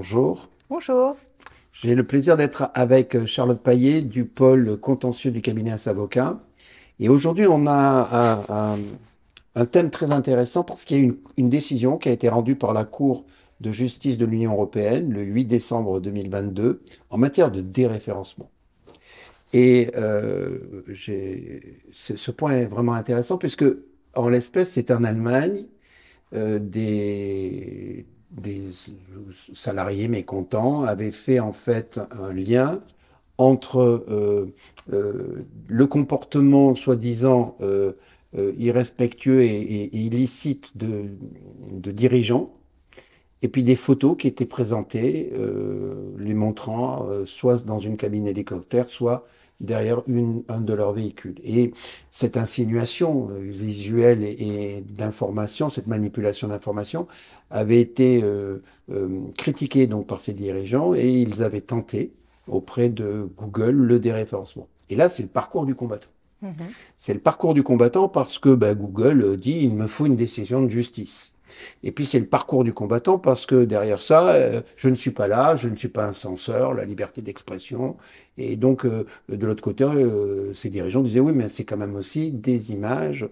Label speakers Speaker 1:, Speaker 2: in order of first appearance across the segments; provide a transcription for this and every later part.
Speaker 1: Bonjour.
Speaker 2: Bonjour.
Speaker 1: J'ai le plaisir d'être avec Charlotte Paillet du pôle contentieux du cabinet Avocat. Et aujourd'hui, on a un, un, thème très intéressant parce qu'il y a une, une décision qui a été rendue par la Cour de justice de l'Union européenne le 8 décembre 2022 en matière de déréférencement. Et euh, ce point est vraiment intéressant puisque, en l'espèce, c'est en Allemagne euh, des, des salariés mécontents avaient fait en fait un lien entre euh, euh, le comportement soi-disant euh, irrespectueux et, illicite de, de, dirigeants, et puis des photos qui étaient présentées, les montrant soit dans une cabine hélicoptère, soit derrière une, un de leurs véhicules. Et cette insinuation visuelle et, d'information, cette manipulation d'information, avait été euh, euh, critiquée donc par ces dirigeants et ils avaient tenté auprès de Google le déréférencement. Et là, c'est le parcours du combattant. Mm-hmm. C'est le parcours du combattant parce que bah, Google dit il me faut une décision de justice. Et puis c'est le parcours du combattant parce que derrière ça, euh, je ne suis pas là, je ne suis pas un censeur, la liberté d'expression. Et donc euh, de l'autre côté, euh, ces dirigeants disaient oui, mais c'est quand même aussi des images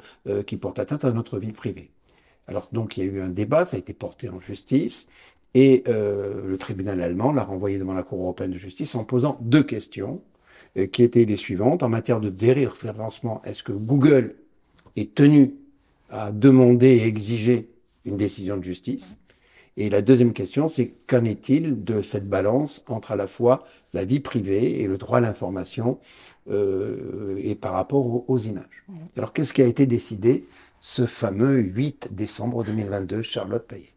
Speaker 1: qui portent atteinte à notre vie privée. Alors donc il y a eu un débat, ça a été porté en justice. Et le tribunal allemand l'a renvoyé devant la Cour européenne de justice en posant deux questions qui étaient les suivantes. En matière de déréférencement, est-ce que Google est tenu à demander et exiger une décision de justice. Et la deuxième question, c'est qu'en est-il de cette balance entre à la fois la vie privée et le droit à l'information euh, et par rapport aux, images? Alors qu'est-ce qui a été décidé ce fameux 8 décembre 2022, Charlotte Payet?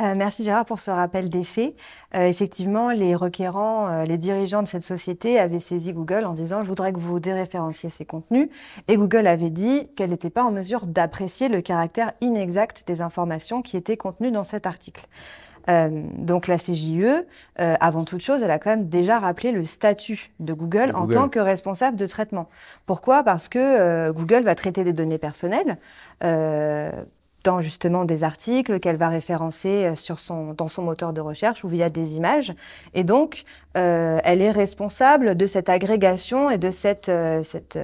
Speaker 2: Euh, merci Gérard pour ce rappel des faits. Euh, effectivement, les requérants, euh, les dirigeants de cette société avaient saisi Google en disant je voudrais que vous déréférenciez ces contenus. Et Google avait dit qu'elle n'était pas en mesure d'apprécier le caractère inexact des informations qui étaient contenues dans cet article. donc la CJE, avant toute chose, elle a quand même déjà rappelé le statut de Google, en tant que responsable de traitement. Pourquoi? Parce que Google va traiter des données personnelles dans justement des articles qu'elle va référencer euh, sur son, dans son moteur de recherche ou via des images. Et donc, euh, elle est responsable de cette agrégation et de cette, euh, cette,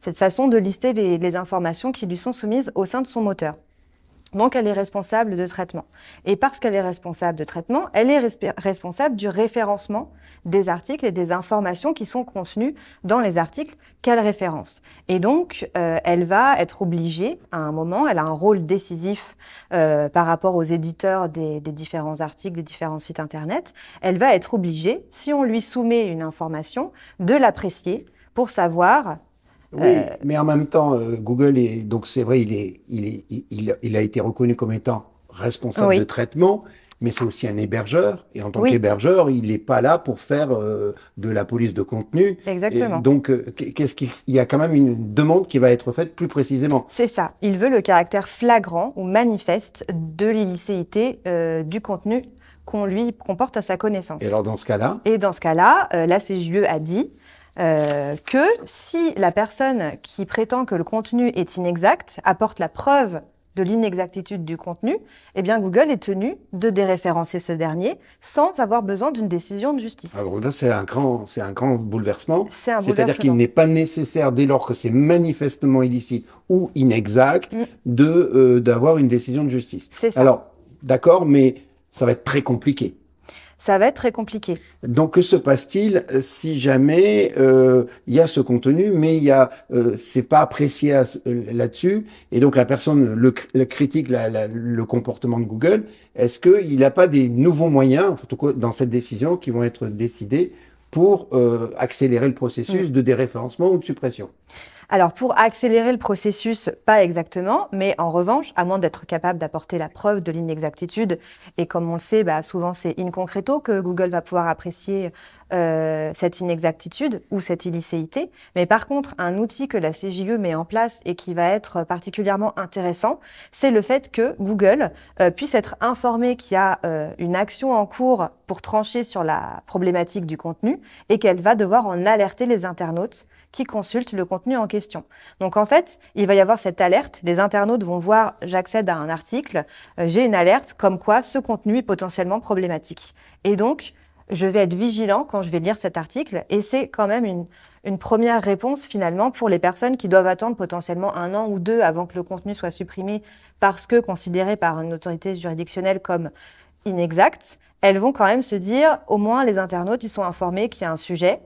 Speaker 2: cette façon de lister les, les informations qui lui sont soumises au sein de son moteur. Donc, elle est responsable de traitement. Et parce qu'elle est responsable de traitement, elle est responsable du référencement des articles et des informations qui sont contenues dans les articles qu'elle référence. Et donc, euh, elle va être obligée, à un moment, elle a un rôle décisif euh, par rapport aux éditeurs des, des, différents articles, des différents sites Internet, elle va être obligée, si on lui soumet une information, de l'apprécier pour savoir
Speaker 1: oui, euh, mais en même temps, euh, Google est donc c'est vrai, il est, il est, il, il, a été reconnu comme étant responsable de traitement, mais c'est aussi un hébergeur et en tant qu'hébergeur, il n'est pas là pour faire euh, de la police de contenu.
Speaker 2: Exactement.
Speaker 1: donc, qu'est-ce qu'il y a quand même une demande qui va être faite plus précisément.
Speaker 2: C'est ça. Il veut le caractère flagrant ou manifeste de l'illicéité du contenu qu'on lui comporte à sa connaissance.
Speaker 1: Et alors dans ce cas-là?
Speaker 2: Et dans ce cas-là, la CJE a dit euh, que si la personne qui prétend que le contenu est inexact apporte la preuve de l'inexactitude du contenu, eh bien Google est tenu de déréférencer ce dernier sans avoir besoin d'une décision de justice.
Speaker 1: Alors là, c'est un grand, c'est un grand bouleversement. C'est-à-dire qu'il n'est pas nécessaire, dès lors que c'est manifestement illicite ou inexact, mm. de euh, d'avoir une décision de justice.
Speaker 2: Ça.
Speaker 1: Alors, d'accord, mais ça va être très compliqué
Speaker 2: ça va être très compliqué.
Speaker 1: Donc que se passe-t-il euh, si jamais euh, il y a ce contenu, mais il y a euh, c'est pas apprécié euh, là-dessus, et donc la personne le, critique la, le comportement de Google. Est-ce qu'il n'a pas des nouveaux moyens, en tout cas dans cette décision, qui vont être décidés pour accélérer le processus mm. de déréférencement ou de suppression?
Speaker 2: Alors pour accélérer le processus, pas exactement, mais en revanche, à moins d'être capable d'apporter la preuve de l'inexactitude, et comme on le sait, bah, souvent c'est in concreto que Google va pouvoir apprécier euh, cette inexactitude ou cette illicéité. Mais par contre, un outil que la CJE met en place et qui va être particulièrement intéressant, c'est le fait que Google euh, puisse être informé qu'il y a euh, une action en cours pour trancher sur la problématique du contenu et qu'elle va devoir en alerter les internautes qui consultent le contenu en question. Donc en fait, il va y avoir cette alerte. Les internautes vont voir, j'accède à un article, j'ai une alerte comme quoi ce contenu est potentiellement problématique. Et donc, je vais être vigilant quand je vais lire cet article et c'est quand même une, une, première réponse finalement pour les personnes qui doivent attendre potentiellement un an ou deux avant que le contenu soit supprimé parce que considéré par une autorité juridictionnelle comme inexact. Elles vont quand même se dire au moins les internautes ils sont informés qu'il y a un sujet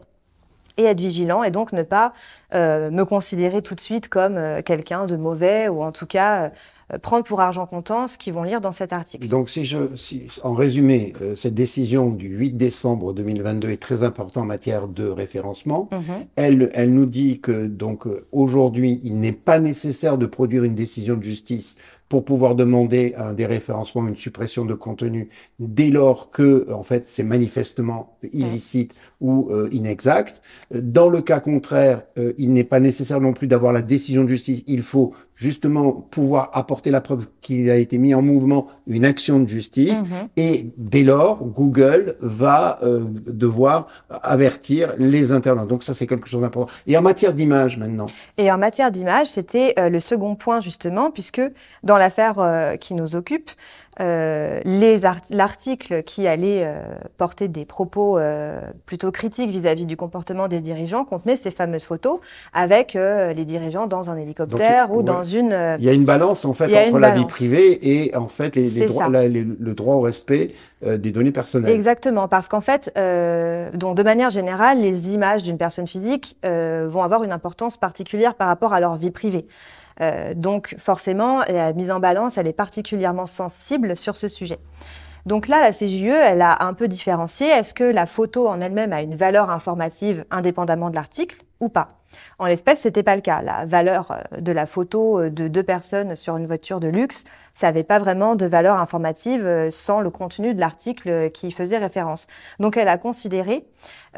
Speaker 2: et être vigilant et donc ne pas euh, me considérer tout de suite comme euh, quelqu'un de mauvais ou en tout cas euh, prendre pour argent comptant ce qu'ils vont lire dans cet article.
Speaker 1: Donc, si je, si, en résumé, euh, cette décision du 8 décembre 2022 est très importante en matière de référencement. Mhm. Elle, elle nous dit que donc euh, aujourd'hui, il n'est pas nécessaire de produire une décision de justice pour pouvoir demander un déréférencement, une suppression de contenu, dès lors que, en fait, c'est manifestement illicite ou euh, inexact. Dans le cas contraire, euh, il n'est pas nécessaire non plus d'avoir la décision de justice. Il faut justement pouvoir apporter la preuve qu'il a été mis en mouvement une action de justice. Mhm. Et dès lors, Google va euh, devoir avertir les internautes. Donc ça, c'est quelque chose d'important. Et en matière d'image maintenant?
Speaker 2: Et en matière d'image, c'était le second point justement, puisque dans l'affaire euh, qui nous occupe, euh, l'article qui allait euh, porter des propos plutôt critiques vis-à-vis du comportement des dirigeants contenait ces fameuses photos avec les dirigeants dans un hélicoptère ou dans une.
Speaker 1: Il y a une balance en fait entre la vie privée et en fait les, droits, le droit au respect des données personnelles.
Speaker 2: Exactement, parce qu'en fait, donc de manière générale, les images d'une personne physique vont avoir une importance particulière par rapport à leur vie privée. Euh, donc forcément, la mise en balance, elle est particulièrement sensible sur ce sujet. Donc là, la CJE, elle a un peu différencié. Est-ce que la photo en elle-même a une valeur informative indépendamment de l'article ou pas? En l'espèce, c'était pas le cas. La valeur euh, de la photo euh, de deux personnes sur une voiture de luxe, ça n'avait pas vraiment de valeur informative sans le contenu de l'article qui faisait référence. Donc elle a considéré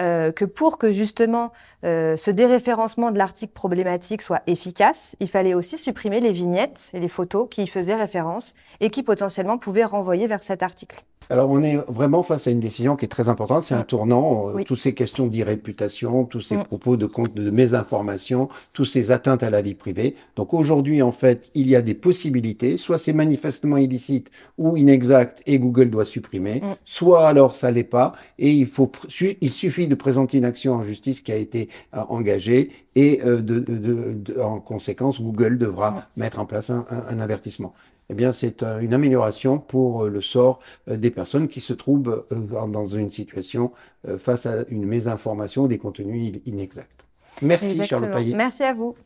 Speaker 2: euh, que pour que justement euh, ce déréférencement de l'article problématique soit efficace, il fallait aussi supprimer les vignettes et les photos qui y faisaient référence et qui potentiellement pouvaient renvoyer vers cet article.
Speaker 1: Alors on est vraiment face à une décision qui est très importante, c'est un tournant, euh, toutes ces questions d'irréputation, tous ces mm. propos de, de mésinformation, tous ces atteintes à la vie privée. Donc aujourd'hui en fait il y a des possibilités, soit c'est manifestement illicite ou inexact et Google doit supprimer, mm. soit alors ça l'est pas et il faut il suffit de présenter une action en justice qui a été euh, engagée et euh, de, en conséquence Google devra mettre en place un, un avertissement eh bien, c'est euh, une amélioration pour le sort des personnes qui se trouvent dans une situation face à une mésinformation des contenus inexacts. Merci, Charles Payet.
Speaker 2: Merci à vous.